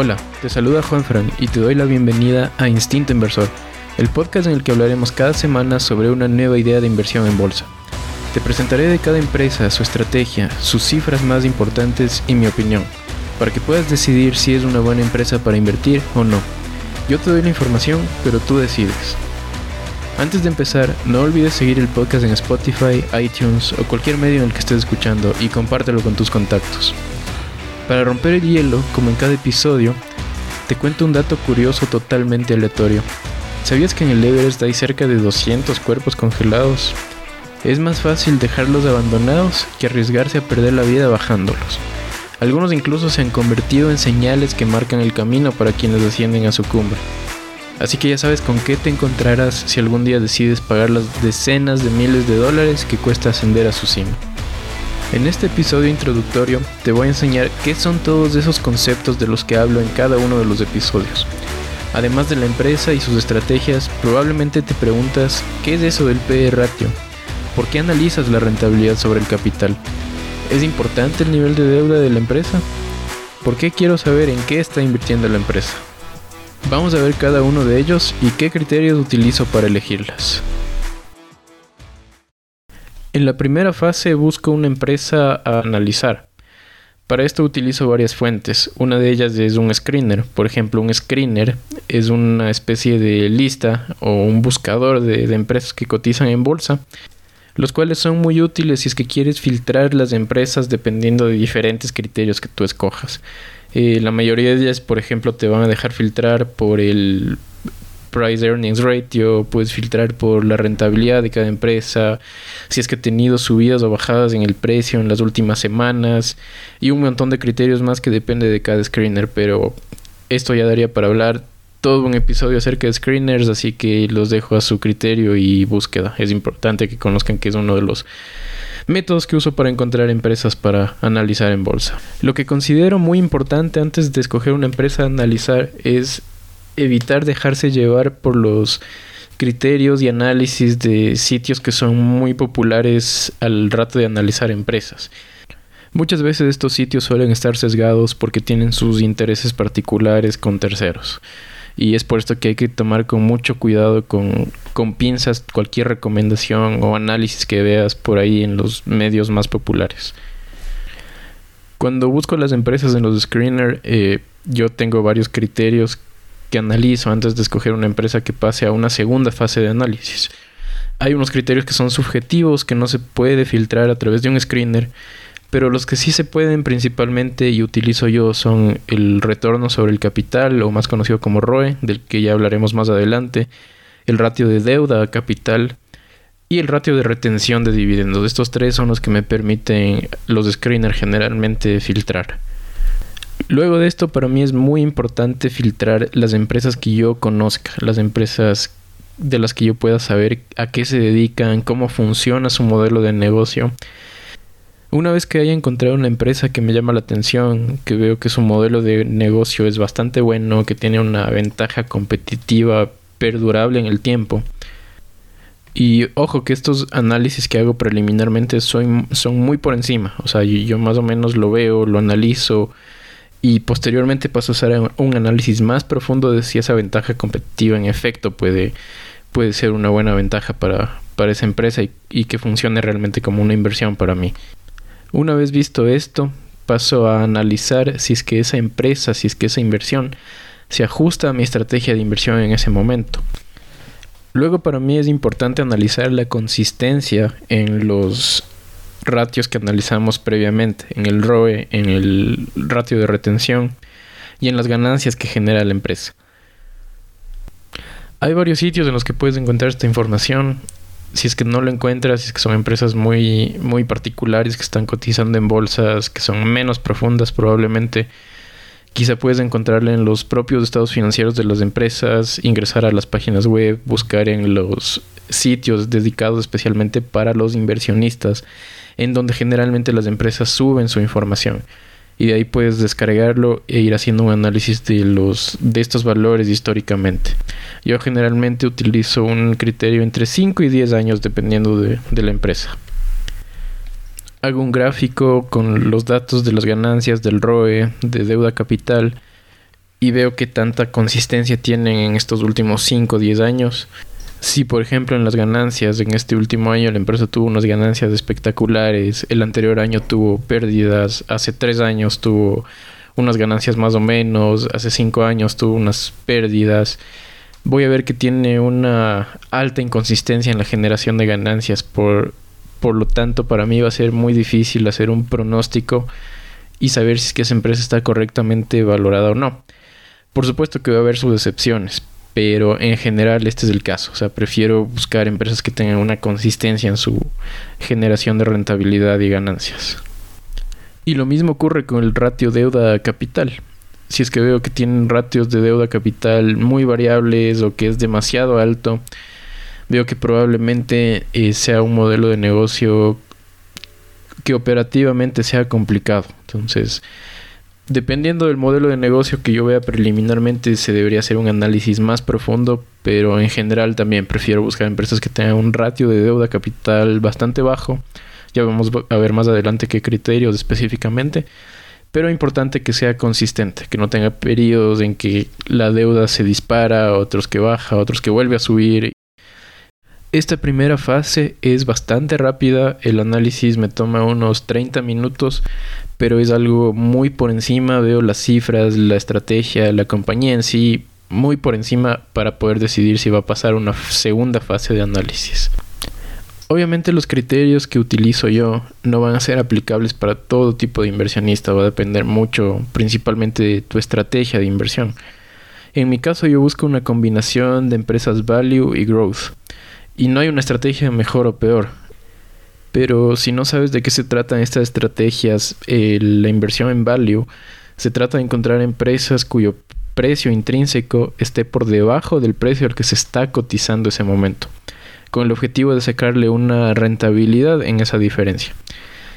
Hola, te saluda Juan Fran y te doy la bienvenida a Instinto Inversor, el podcast en el que hablaremos cada semana sobre una nueva idea de inversión en bolsa. Te presentaré de cada empresa su estrategia, sus cifras más importantes y mi opinión, para que puedas decidir si es una buena empresa para invertir o no. Yo te doy la información, pero tú decides. Antes de empezar, no olvides seguir el podcast en Spotify, iTunes o cualquier medio en el que estés escuchando y compártelo con tus contactos. Para romper el hielo, como en cada episodio, te cuento un dato curioso totalmente aleatorio. ¿Sabías que en el Everest hay cerca de 200 cuerpos congelados? Es más fácil dejarlos abandonados que arriesgarse a perder la vida bajándolos. Algunos incluso se han convertido en señales que marcan el camino para quienes descienden a su cumbre. Así que ya sabes con qué te encontrarás si algún día decides pagar las decenas de miles de dólares que cuesta ascender a su cima. En este episodio introductorio te voy a enseñar qué son todos esos conceptos de los que hablo en cada uno de los episodios. Además de la empresa y sus estrategias, probablemente te preguntas qué es eso del PE ratio, por qué analizas la rentabilidad sobre el capital. ¿Es importante el nivel de deuda de la empresa? ¿Por qué quiero saber en qué está invirtiendo la empresa? Vamos a ver cada uno de ellos y qué criterios utilizo para elegirlas. En la primera fase busco una empresa a analizar. Para esto utilizo varias fuentes. Una de ellas es un screener. Por ejemplo, un screener es una especie de lista o un buscador de, empresas que cotizan en bolsa, los cuales son muy útiles si es que quieres filtrar las empresas dependiendo de diferentes criterios que tú escojas. Eh, la mayoría de ellas, por ejemplo, te van a dejar filtrar por el price earnings ratio, puedes filtrar por la rentabilidad de cada empresa, si es que ha tenido subidas o bajadas en el precio en las últimas semanas y un montón de criterios más que depende de cada screener, pero esto ya daría para hablar todo un episodio acerca de screeners, así que los dejo a su criterio y búsqueda. Es importante que conozcan que es uno de los métodos que uso para encontrar empresas para analizar en bolsa. Lo que considero muy importante antes de escoger una empresa a analizar es evitar dejarse llevar por los criterios y análisis de sitios que son muy populares al rato de analizar empresas. Muchas veces estos sitios suelen estar sesgados porque tienen sus intereses particulares con terceros. Y es por esto que hay que tomar con mucho cuidado con, con cualquier recomendación o análisis que veas por ahí en los medios más populares. Cuando busco las empresas en los screener, eh, yo tengo varios criterios que analizo antes de escoger una empresa que pase a una segunda fase de análisis. Hay unos criterios que son subjetivos, que no se puede filtrar a través de un screener, pero los que sí se pueden principalmente y utilizo yo son el retorno sobre el capital, o más conocido como ROE, del que ya hablaremos más adelante, el ratio de deuda a capital y el ratio de retención de dividendos. Estos tres son los que me permiten los screeners generalmente filtrar. Luego de esto, para mí es muy importante filtrar las empresas que yo conozca, las empresas de las que yo pueda saber a qué se dedican, cómo funciona su modelo de negocio. Una vez que haya encontrado una empresa que me llama la atención, que veo que su modelo de negocio es bastante bueno, que tiene una ventaja competitiva perdurable en el tiempo, y ojo que estos análisis que hago preliminarmente son, son muy por encima. O sea, yo, más o menos lo veo, lo analizo, y posteriormente paso a hacer un análisis más profundo de si esa ventaja competitiva en efecto puede, puede ser una buena ventaja para, para esa empresa y, y, que funcione realmente como una inversión para mí. Una vez visto esto, paso a analizar si es que esa empresa, si es que esa inversión se ajusta a mi estrategia de inversión en ese momento. Luego para mí es importante analizar la consistencia en los ratios que analizamos previamente, en el ROE, en el ratio de retención y en las ganancias que genera la empresa. Hay varios sitios en los que puedes encontrar esta información. Si es que no lo encuentras, si es que son empresas muy, muy particulares que están cotizando en bolsas que son menos profundas probablemente, quizá puedes encontrarla en los propios estados financieros de las empresas, ingresar a las páginas web, buscar en los sitios dedicados especialmente para los inversionistas en donde generalmente las empresas suben su información y de ahí puedes descargarlo e ir haciendo un análisis de los de estos valores históricamente. Yo generalmente utilizo un criterio entre 5 y 10 años dependiendo de, de la empresa. Hago un gráfico con los datos de las ganancias del ROE, de deuda capital y veo que tanta consistencia tienen en estos últimos 5 o 10 años. Si, por ejemplo, en las ganancias, en este último año la empresa tuvo unas ganancias espectaculares, el anterior año tuvo pérdidas, hace 3 años tuvo unas ganancias más o menos, hace 5 años tuvo unas pérdidas, voy a ver que tiene una alta inconsistencia en la generación de ganancias. Por, por lo tanto, para mí va a ser muy difícil hacer un pronóstico y saber si es que esa empresa está correctamente valorada o no. Por supuesto que va a haber sus excepciones, pero en general este es el caso. O sea, prefiero buscar empresas que tengan una consistencia en su generación de rentabilidad y ganancias. Y lo mismo ocurre con el ratio deuda capital. Si es que veo que tienen ratios de deuda capital muy variables o que es demasiado alto, veo que probablemente eh, sea un modelo de negocio que operativamente sea complicado. Entonces, dependiendo del modelo de negocio que yo vea preliminarmente, se debería hacer un análisis más profundo, pero en general también prefiero buscar empresas que tengan un ratio de deuda capital bastante bajo. Ya vamos a ver más adelante qué criterios específicamente. Pero importante que sea consistente, que no tenga periodos en que la deuda se dispara, otros que baja, otros que vuelve a subir esta primera fase es bastante rápida, el análisis me toma unos 30 minutos, pero es algo muy por encima, veo las cifras, la estrategia, la compañía en sí, muy por encima para poder decidir si va a pasar una segunda fase de análisis. Obviamente los criterios que utilizo yo no van a ser aplicables para todo tipo de inversionista, va a depender mucho principalmente de tu estrategia de inversión. En mi caso yo busco una combinación de empresas value y growth. Y no hay una estrategia mejor o peor. Pero si no sabes de qué se tratan estas estrategias, eh, la inversión en value, se trata de encontrar empresas cuyo precio intrínseco esté por debajo del precio al que se está cotizando ese momento, con el objetivo de sacarle una rentabilidad en esa diferencia.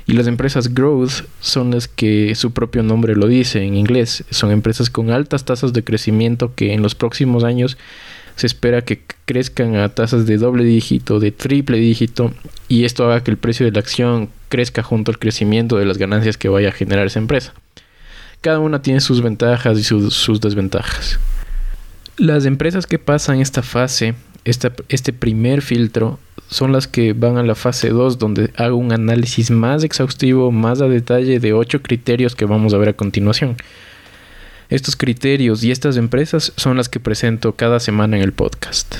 Y las empresas growth son las que su propio nombre lo dice en inglés, son empresas con altas tasas de crecimiento que en los próximos años se espera que crezcan a tasas de doble dígito, de triple dígito, y esto haga que el precio de la acción crezca junto al crecimiento de las ganancias que vaya a generar esa empresa. Cada una tiene sus ventajas y sus, desventajas. Las empresas que pasan esta fase, este primer filtro, son las que van a la fase 2, donde hago un análisis más exhaustivo, más a detalle de 8 criterios que vamos a ver a continuación. Estos criterios y estas empresas son las que presento cada semana en el podcast.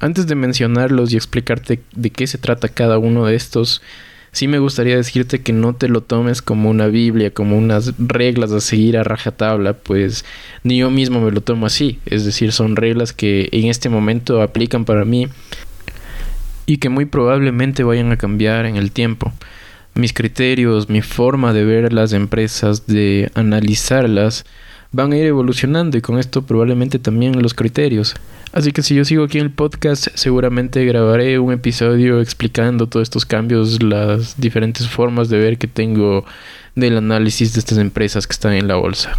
Antes de mencionarlos y explicarte de qué se trata cada uno de estos, sí me gustaría decirte que no te lo tomes como una Biblia, como unas reglas a seguir a rajatabla, pues ni yo mismo me lo tomo así. Es decir, son reglas que en este momento aplican para mí y que muy probablemente vayan a cambiar en el tiempo mis criterios, mi forma de ver las empresas, de analizarlas, van a ir evolucionando y con esto probablemente también los criterios. Así que si yo sigo aquí en el podcast, seguramente grabaré un episodio explicando todos estos cambios, las diferentes formas de ver que tengo del análisis de estas empresas que están en la bolsa.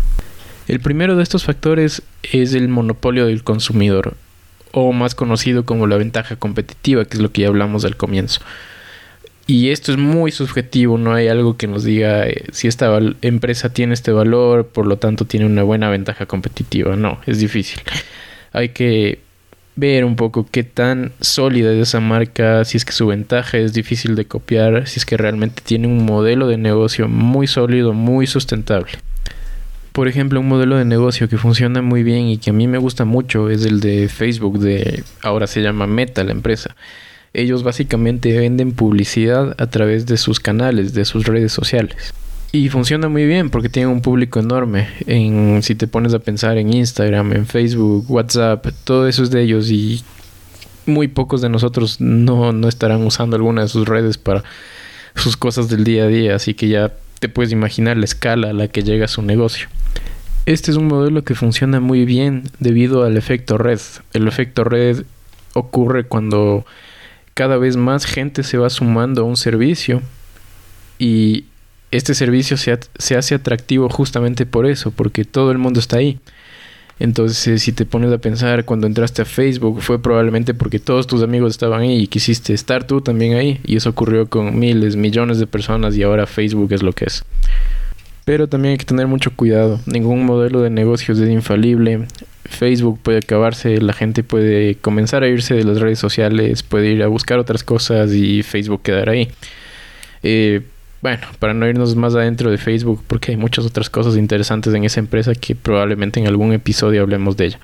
El primero de estos factores es el monopolio del consumidor, o más conocido como la ventaja competitiva, que es lo que ya hablamos al comienzo. Y esto es muy subjetivo, no hay algo que nos diga eh, si esta empresa tiene este valor, por lo tanto tiene una buena ventaja competitiva. No, es difícil. Hay que ver un poco qué tan sólida es esa marca, si es que su ventaja es difícil de copiar, si es que realmente tiene un modelo de negocio muy sólido, muy sustentable. Por ejemplo, un modelo de negocio que funciona muy bien y que a mí me gusta mucho es el de Facebook, de ahora se llama Meta la empresa ellos básicamente venden publicidad a través de sus canales, de sus redes sociales. Y funciona muy bien porque tienen un público enorme. En, si te pones a pensar en Instagram, en Facebook, WhatsApp, todo eso es de ellos y muy pocos de nosotros no, no estarán usando alguna de sus redes para sus cosas del día a día. Así que ya te puedes imaginar la escala a la que llega su negocio. Este es un modelo que funciona muy bien debido al efecto red. El efecto red ocurre cuando cada vez más gente se va sumando a un servicio y este servicio se, se, hace atractivo justamente por eso, porque todo el mundo está ahí. Entonces, si te pones a pensar, cuando entraste a Facebook fue probablemente porque todos tus amigos estaban ahí y quisiste estar tú también ahí. Y eso ocurrió con miles, millones de personas y ahora Facebook es lo que es. Pero también hay que tener mucho cuidado. Ningún modelo de negocios es infalible. Facebook puede acabarse, la gente puede comenzar a irse de las redes sociales, puede ir a buscar otras cosas y Facebook quedar ahí. Eh, bueno, para no irnos más adentro de Facebook, porque hay muchas otras cosas interesantes en esa empresa que probablemente en algún episodio hablemos de ella.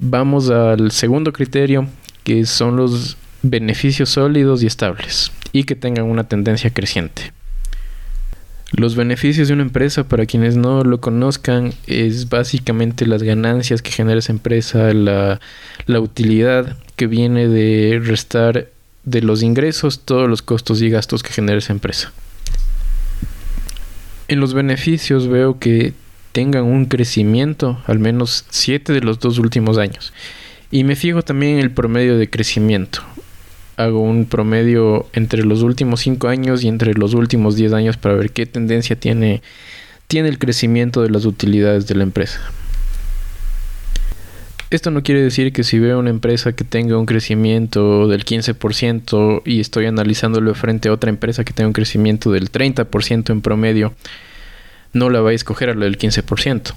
Vamos al segundo criterio, que son los beneficios sólidos y estables, y que tengan una tendencia creciente. Los beneficios de una empresa, para quienes no lo conozcan, es básicamente las ganancias que genera esa empresa, la, utilidad que viene de restar de los ingresos todos los costos y gastos que genera esa empresa. En los beneficios veo que tengan un crecimiento, al menos 7 de los dos últimos años. Y me fijo también en el promedio de crecimiento. Hago un promedio entre los últimos 5 años y entre los últimos 10 años para ver qué tendencia tiene, tiene el crecimiento de las utilidades de la empresa. Esto no quiere decir que si veo una empresa que tenga un crecimiento del 15% y estoy analizándolo frente a otra empresa que tenga un crecimiento del 30% en promedio, no la voy a escoger a la del 15%.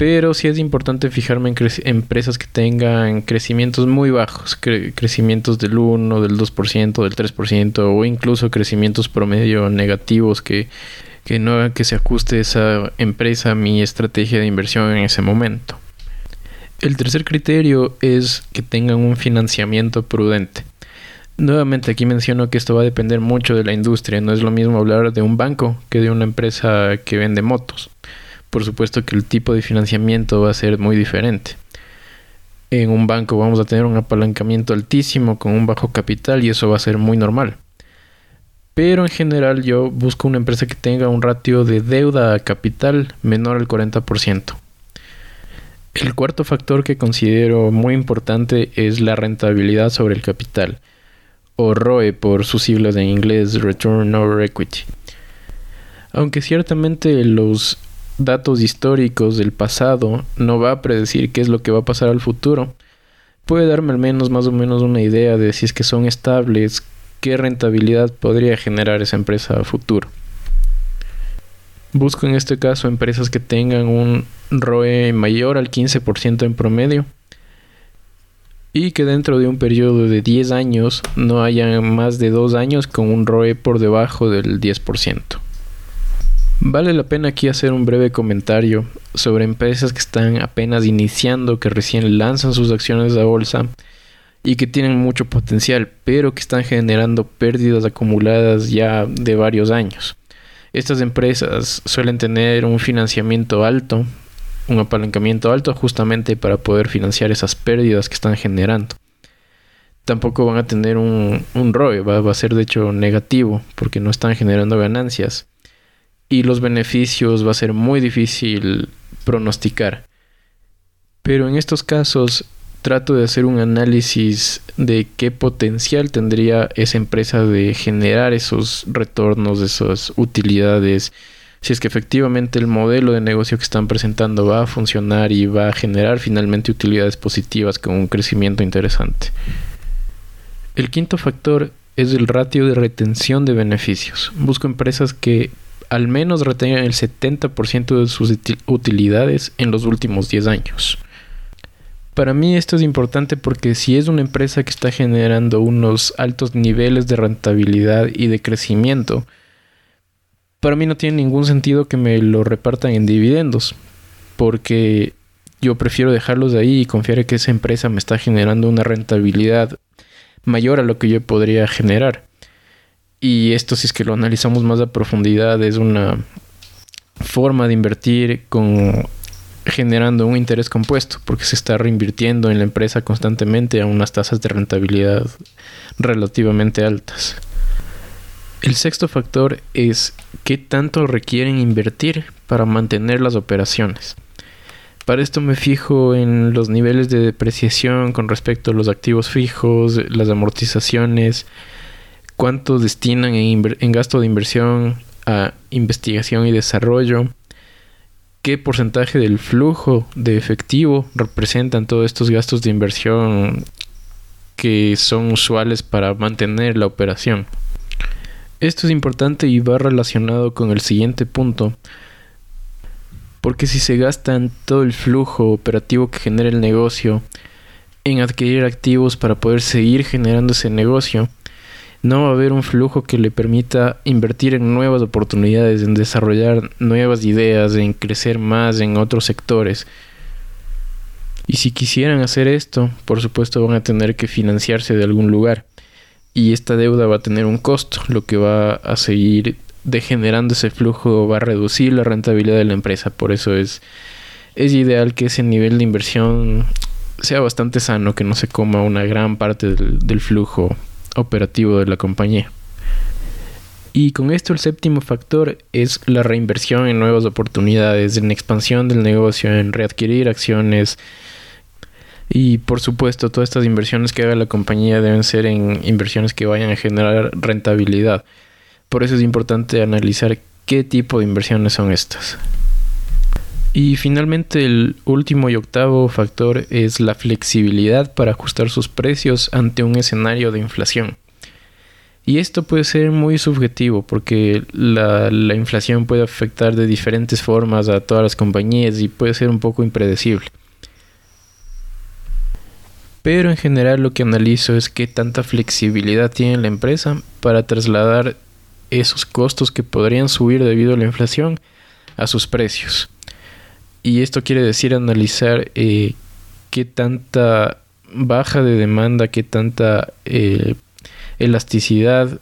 Pero sí es importante fijarme en empresas que tengan crecimientos muy bajos, crecimientos del 1, del 2%, del 3% o incluso crecimientos promedio negativos que, que no hagan que se ajuste esa empresa a mi estrategia de inversión en ese momento. El tercer criterio es que tengan un financiamiento prudente. Nuevamente aquí menciono que esto va a depender mucho de la industria. No es lo mismo hablar de un banco que de una empresa que vende motos. Por supuesto que el tipo de financiamiento va a ser muy diferente. En un banco vamos a tener un apalancamiento altísimo con un bajo capital y eso va a ser muy normal. Pero en general yo busco una empresa que tenga un ratio de deuda a capital menor al 40%. El cuarto factor que considero muy importante es la rentabilidad sobre el capital, o ROE por sus siglas en inglés, Return Over Equity. Aunque ciertamente los datos históricos del pasado no va a predecir qué es lo que va a pasar al futuro, puede darme al menos más o menos una idea de si es que son estables, qué rentabilidad podría generar esa empresa a futuro. Busco en este caso empresas que tengan un ROE mayor al 15% en promedio y que dentro de un periodo de 10 años no haya más de 2 años con un ROE por debajo del 10%. Vale la pena aquí hacer un breve comentario sobre empresas que están apenas iniciando, que recién lanzan sus acciones a bolsa y que tienen mucho potencial, pero que están generando pérdidas acumuladas ya de varios años. Estas empresas suelen tener un financiamiento alto, un apalancamiento alto justamente para poder financiar esas pérdidas que están generando. Tampoco van a tener un, un ROE, va, va a ser de hecho negativo porque no están generando ganancias. Y los beneficios va a ser muy difícil pronosticar. Pero en estos casos trato de hacer un análisis de qué potencial tendría esa empresa de generar esos retornos, esas utilidades, si es que efectivamente el modelo de negocio que están presentando va a funcionar y va a generar finalmente utilidades positivas con un crecimiento interesante. El quinto factor es el ratio de retención de beneficios. Busco empresas que al menos retengan el 70% de sus utilidades en los últimos 10 años. Para mí esto es importante porque si es una empresa que está generando unos altos niveles de rentabilidad y de crecimiento, para mí no tiene ningún sentido que me lo repartan en dividendos, porque yo prefiero dejarlos de ahí y confiar en que esa empresa me está generando una rentabilidad mayor a lo que yo podría generar. Y esto si es que lo analizamos más a profundidad es una forma de invertir con generando un interés compuesto porque se está reinvirtiendo en la empresa constantemente a unas tasas de rentabilidad relativamente altas. El sexto factor es qué tanto requieren invertir para mantener las operaciones. Para esto me fijo en los niveles de depreciación con respecto a los activos fijos, las amortizaciones, cuánto destinan en, gasto de inversión a investigación y desarrollo, qué porcentaje del flujo de efectivo representan todos estos gastos de inversión que son usuales para mantener la operación. Esto es importante y va relacionado con el siguiente punto, porque si se gastan todo el flujo operativo que genera el negocio en adquirir activos para poder seguir generando ese negocio, no va a haber un flujo que le permita invertir en nuevas oportunidades, en desarrollar nuevas ideas, en crecer más en otros sectores. Y si quisieran hacer esto, por supuesto van a tener que financiarse de algún lugar. Y esta deuda va a tener un costo, lo que va a seguir degenerando ese flujo, va a reducir la rentabilidad de la empresa. Por eso es, ideal que ese nivel de inversión sea bastante sano, que no se coma una gran parte del flujo operativo de la compañía. Y con esto el séptimo factor es la reinversión en nuevas oportunidades, en expansión del negocio, en readquirir acciones. Y por supuesto, todas estas inversiones que haga la compañía deben ser en inversiones que vayan a generar rentabilidad. Por eso es importante analizar qué tipo de inversiones son estas. Y finalmente el último y octavo factor es la flexibilidad para ajustar sus precios ante un escenario de inflación. Y esto puede ser muy subjetivo porque la, la, inflación puede afectar de diferentes formas a todas las compañías y puede ser un poco impredecible. Pero en general lo que analizo es qué tanta flexibilidad tiene la empresa para trasladar esos costos que podrían subir debido a la inflación a sus precios. Y esto quiere decir analizar eh, qué tanta baja de demanda, qué tanta eh, elasticidad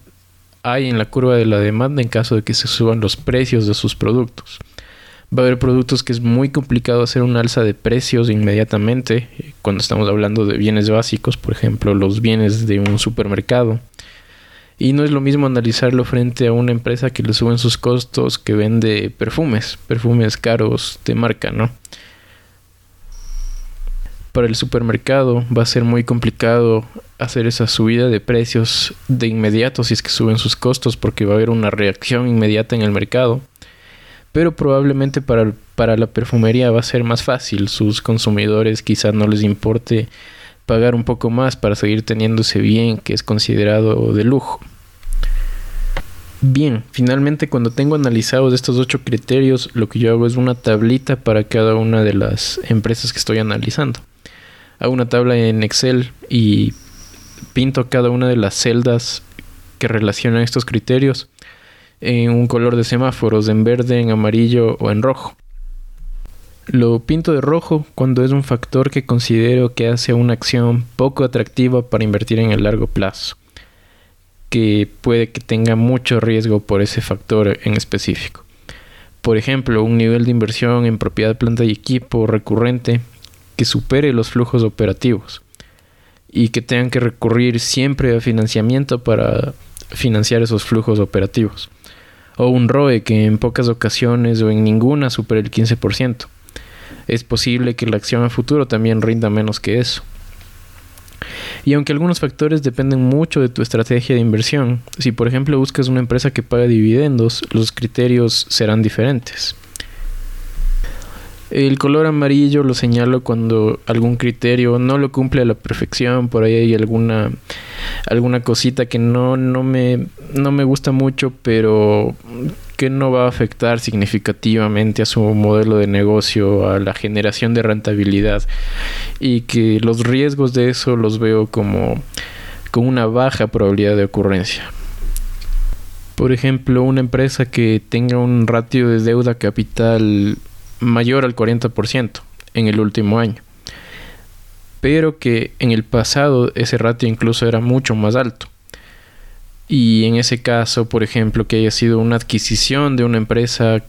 hay en la curva de la demanda en caso de que se suban los precios de sus productos. Va a haber productos que es muy complicado hacer un alza de precios inmediatamente eh, cuando estamos hablando de bienes básicos, por ejemplo, los bienes de un supermercado. Y no es lo mismo analizarlo frente a una empresa que le suben sus costos que vende perfumes, perfumes caros de marca, ¿no? Para el supermercado va a ser muy complicado hacer esa subida de precios de inmediato si es que suben sus costos porque va a haber una reacción inmediata en el mercado. Pero probablemente para, para la perfumería va a ser más fácil. Sus consumidores quizás no les importe pagar un poco más para seguir teniendo ese bien que es considerado de lujo. Bien, finalmente cuando tengo analizados estos ocho criterios, lo que yo hago es una tablita para cada una de las empresas que estoy analizando. Hago una tabla en Excel y pinto cada una de las celdas que relacionan estos criterios en un color de semáforos, en verde, en amarillo o en rojo. Lo pinto de rojo cuando es un factor que considero que hace una acción poco atractiva para invertir en el largo plazo, que puede que tenga mucho riesgo por ese factor en específico. Por ejemplo, un nivel de inversión en propiedad, planta y equipo recurrente que supere los flujos operativos y que tengan que recurrir siempre a financiamiento para financiar esos flujos operativos. O un ROE que en pocas ocasiones o en ninguna supere el 15% es posible que la acción a futuro también rinda menos que eso. Y aunque algunos factores dependen mucho de tu estrategia de inversión, si por ejemplo buscas una empresa que paga dividendos, los criterios serán diferentes. El color amarillo lo señalo cuando algún criterio no lo cumple a la perfección, por ahí hay alguna alguna cosita que no, no, me, no me gusta mucho, pero que no va a afectar significativamente a su modelo de negocio, a la generación de rentabilidad y que los riesgos de eso los veo como con una baja probabilidad de ocurrencia. Por ejemplo, una empresa que tenga un ratio de deuda capital mayor al 40% en el último año. Pero que en el pasado ese ratio incluso era mucho más alto. Y en ese caso, por ejemplo, que haya sido una adquisición de una empresa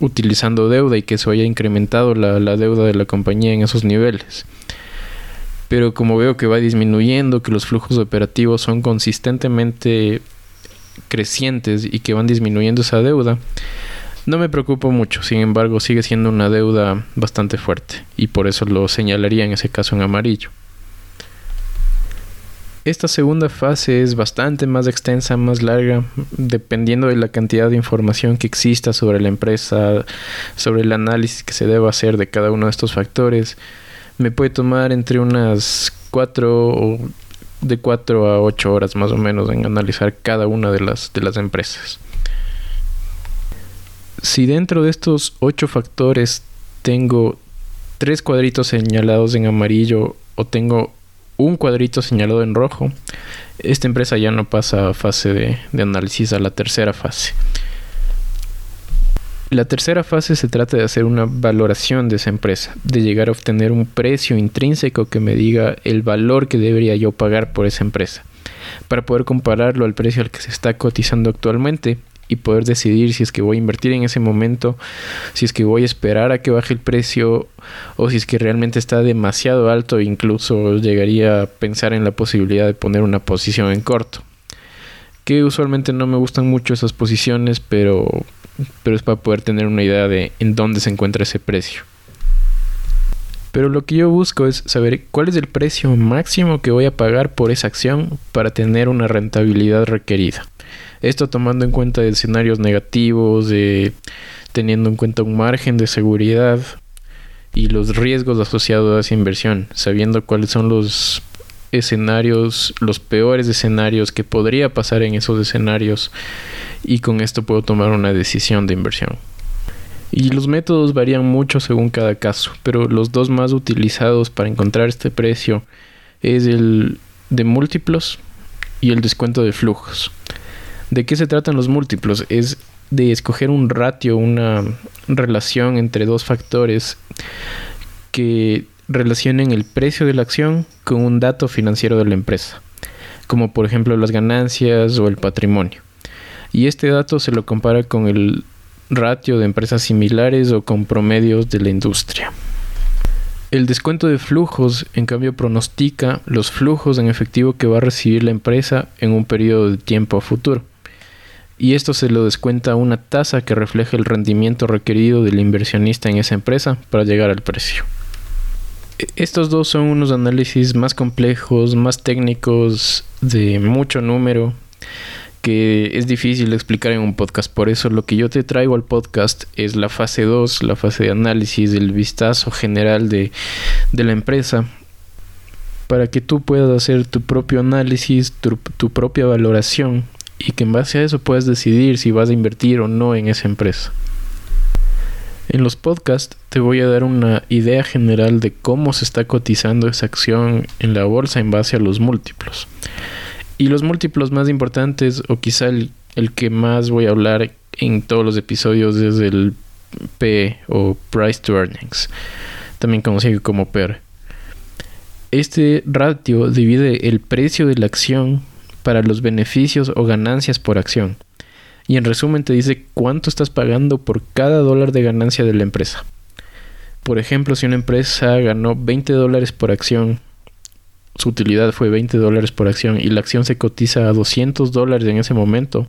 utilizando deuda y que eso haya incrementado la, la deuda de la compañía en esos niveles. Pero como veo que va disminuyendo, que los flujos operativos son consistentemente crecientes y que van disminuyendo esa deuda, no me preocupo mucho, sin embargo sigue siendo una deuda bastante fuerte y por eso lo señalaría en ese caso en amarillo. Esta segunda fase es bastante más extensa, más larga, dependiendo de la cantidad de información que exista sobre la empresa, sobre el análisis que se deba hacer de cada uno de estos factores. Me puede tomar entre unas 4 o de 4 a 8 horas más o menos en analizar cada una de las, de las empresas. Si dentro de estos 8 factores tengo 3 cuadritos señalados en amarillo o tengo un cuadrito señalado en rojo, esta empresa ya no pasa a fase de, de análisis, a la tercera fase. La tercera fase se trata de hacer una valoración de esa empresa, de llegar a obtener un precio intrínseco que me diga el valor que debería yo pagar por esa empresa, para poder compararlo al precio al que se está cotizando actualmente y poder decidir si es que voy a invertir en ese momento, si es que voy a esperar a que baje el precio o si es que realmente está demasiado alto e incluso llegaría a pensar en la posibilidad de poner una posición en corto. Que usualmente no me gustan mucho esas posiciones, pero pero es para poder tener una idea de en dónde se encuentra ese precio. Pero lo que yo busco es saber cuál es el precio máximo que voy a pagar por esa acción para tener una rentabilidad requerida. Esto tomando en cuenta escenarios negativos, teniendo en cuenta un margen de seguridad y los riesgos asociados a esa inversión, sabiendo cuáles son los escenarios, los peores escenarios que podría pasar en esos escenarios y con esto puedo tomar una decisión de inversión. Y los métodos varían mucho según cada caso, pero los dos más utilizados para encontrar este precio es el de múltiplos y el descuento de flujos. ¿De qué se tratan los múltiplos? Es de escoger un ratio, una relación entre dos factores que relacionen el precio de la acción con un dato financiero de la empresa, como por ejemplo las ganancias o el patrimonio. Y este dato se lo compara con el ratio de empresas similares o con promedios de la industria. El descuento de flujos, en cambio, pronostica los flujos en efectivo que va a recibir la empresa en un periodo de tiempo futuro. Y esto se lo descuenta una tasa que refleja el rendimiento requerido del inversionista en esa empresa para llegar al precio. Estos dos son unos análisis más complejos, más técnicos, de mucho número, que es difícil explicar en un podcast. Por eso lo que yo te traigo al podcast es la fase 2, la fase de análisis, el vistazo general de, de la empresa, para que tú puedas hacer tu propio análisis, tu propia valoración y que en base a eso puedas decidir si vas a invertir o no en esa empresa. En los podcasts te voy a dar una idea general de cómo se está cotizando esa acción en la bolsa en base a los múltiplos. Y los múltiplos más importantes, o quizá el, que más voy a hablar en todos los episodios, es el P o Price to Earnings, también conocido como PER. Este ratio divide el precio de la acción para los beneficios o ganancias por acción y en resumen te dice cuánto estás pagando por cada dólar de ganancia de la empresa. Por ejemplo, si una empresa ganó 20 dólares por acción, su utilidad fue 20 dólares por acción y la acción se cotiza a 200 dólares en ese momento,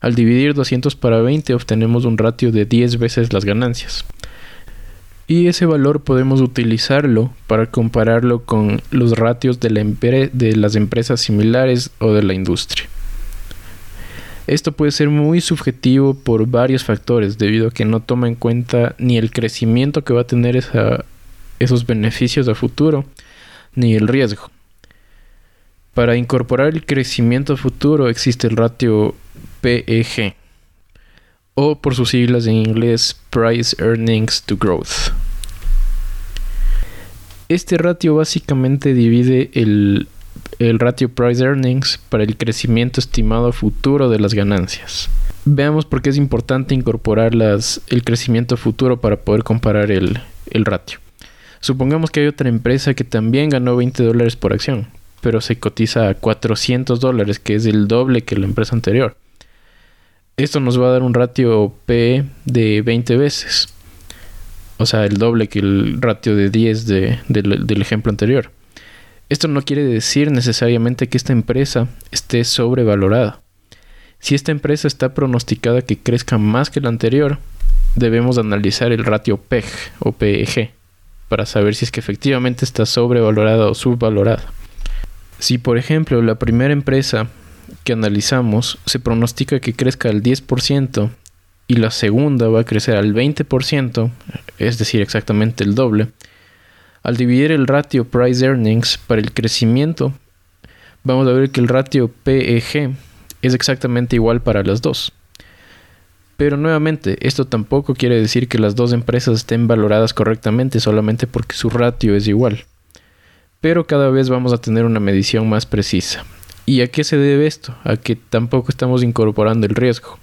al dividir 200 para 20 obtenemos un ratio de 10 veces las ganancias. Y ese valor podemos utilizarlo para compararlo con los ratios de, la de las empresas similares o de la industria. Esto puede ser muy subjetivo por varios factores, debido a que no toma en cuenta ni el crecimiento que va a tener esos beneficios a futuro, ni el riesgo. Para incorporar el crecimiento a futuro existe el ratio PEG, o por sus siglas en inglés Price Earnings to Growth. Este ratio básicamente divide el el ratio price earnings para el crecimiento estimado futuro de las ganancias. Veamos por qué es importante incorporar las, el crecimiento futuro para poder comparar el, el ratio. Supongamos que hay otra empresa que también ganó 20 dólares por acción, pero se cotiza a 400 dólares, que es el doble que la empresa anterior. Esto nos va a dar un ratio P de 20 veces. O sea, el doble que el ratio de 10 del ejemplo anterior. Esto no quiere decir necesariamente que esta empresa esté sobrevalorada. Si esta empresa está pronosticada que crezca más que la anterior, debemos analizar el ratio PEG o PEG para saber si es que efectivamente está sobrevalorada o subvalorada. Si por ejemplo la primera empresa que analizamos se pronostica que crezca al 10% y la segunda va a crecer al 20%, es decir, exactamente el doble, al dividir el ratio price earnings para el crecimiento, vamos a ver que el ratio PEG es exactamente igual para las dos. Pero nuevamente, esto tampoco quiere decir que las dos empresas estén valoradas correctamente solamente porque su ratio es igual. Pero cada vez vamos a tener una medición más precisa. ¿Y a qué se debe esto? A que tampoco estamos incorporando el riesgo.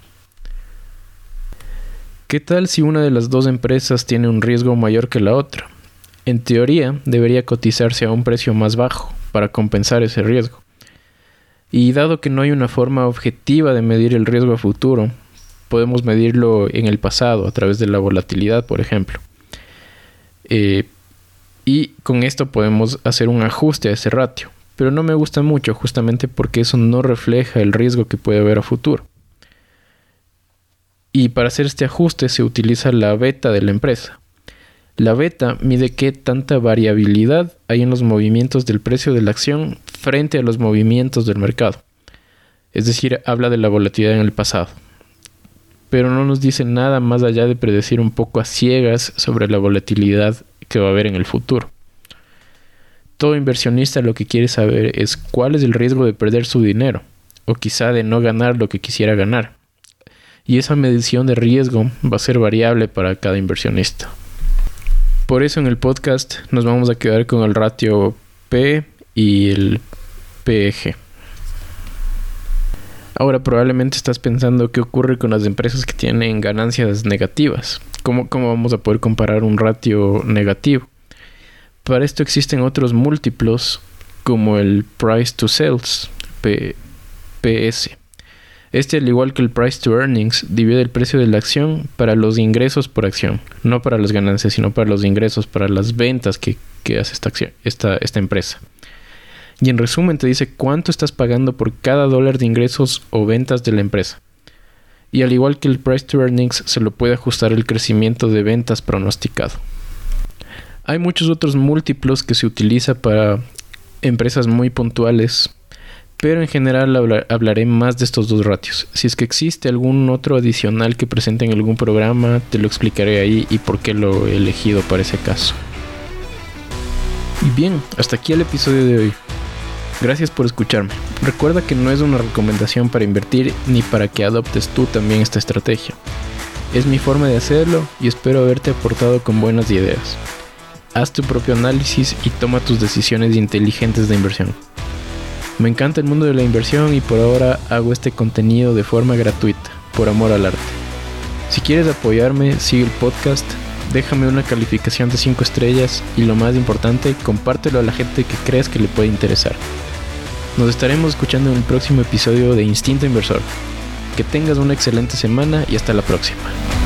¿Qué tal si una de las dos empresas tiene un riesgo mayor que la otra? En teoría, debería cotizarse a un precio más bajo para compensar ese riesgo. Y dado que no hay una forma objetiva de medir el riesgo a futuro, podemos medirlo en el pasado a través de la volatilidad, por ejemplo. Eh, y con esto podemos hacer un ajuste a ese ratio. Pero no me gusta mucho justamente porque eso no refleja el riesgo que puede haber a futuro. Y para hacer este ajuste se utiliza la beta de la empresa. La beta mide qué tanta variabilidad hay en los movimientos del precio de la acción frente a los movimientos del mercado. Es decir, habla de la volatilidad en el pasado. Pero no nos dice nada más allá de predecir un poco a ciegas sobre la volatilidad que va a haber en el futuro. Todo inversionista lo que quiere saber es cuál es el riesgo de perder su dinero, o quizá de no ganar lo que quisiera ganar. Y esa medición de riesgo va a ser variable para cada inversionista. Por eso en el podcast nos vamos a quedar con el ratio P y el PEG. Ahora probablemente estás pensando qué ocurre con las empresas que tienen ganancias negativas. ¿Cómo, cómo vamos a poder comparar un ratio negativo? Para esto existen otros múltiplos como el Price to Sales, PS. Este, al igual que el price to earnings, divide el precio de la acción para los ingresos por acción, no para las ganancias, sino para los ingresos, para las ventas que, hace esta, esta empresa. Y en resumen te dice cuánto estás pagando por cada dólar de ingresos o ventas de la empresa. Y al igual que el price to earnings, se lo puede ajustar el crecimiento de ventas pronosticado. Hay muchos otros múltiplos que se utiliza para empresas muy puntuales pero en general hablaré más de estos dos ratios. Si es que existe algún otro adicional que presente en algún programa, te lo explicaré ahí y por qué lo he elegido para ese caso. Y bien, hasta aquí el episodio de hoy. Gracias por escucharme. Recuerda que no es una recomendación para invertir ni para que adoptes tú también esta estrategia. Es mi forma de hacerlo y espero haberte aportado con buenas ideas. Haz tu propio análisis y toma tus decisiones inteligentes de inversión. Me encanta el mundo de la inversión y por ahora hago este contenido de forma gratuita, por amor al arte. Si quieres apoyarme, sigue el podcast, déjame una calificación de 5 estrellas y lo más importante, compártelo a la gente que creas que le puede interesar. Nos estaremos escuchando en el próximo episodio de Instinto Inversor. Que tengas una excelente semana y hasta la próxima.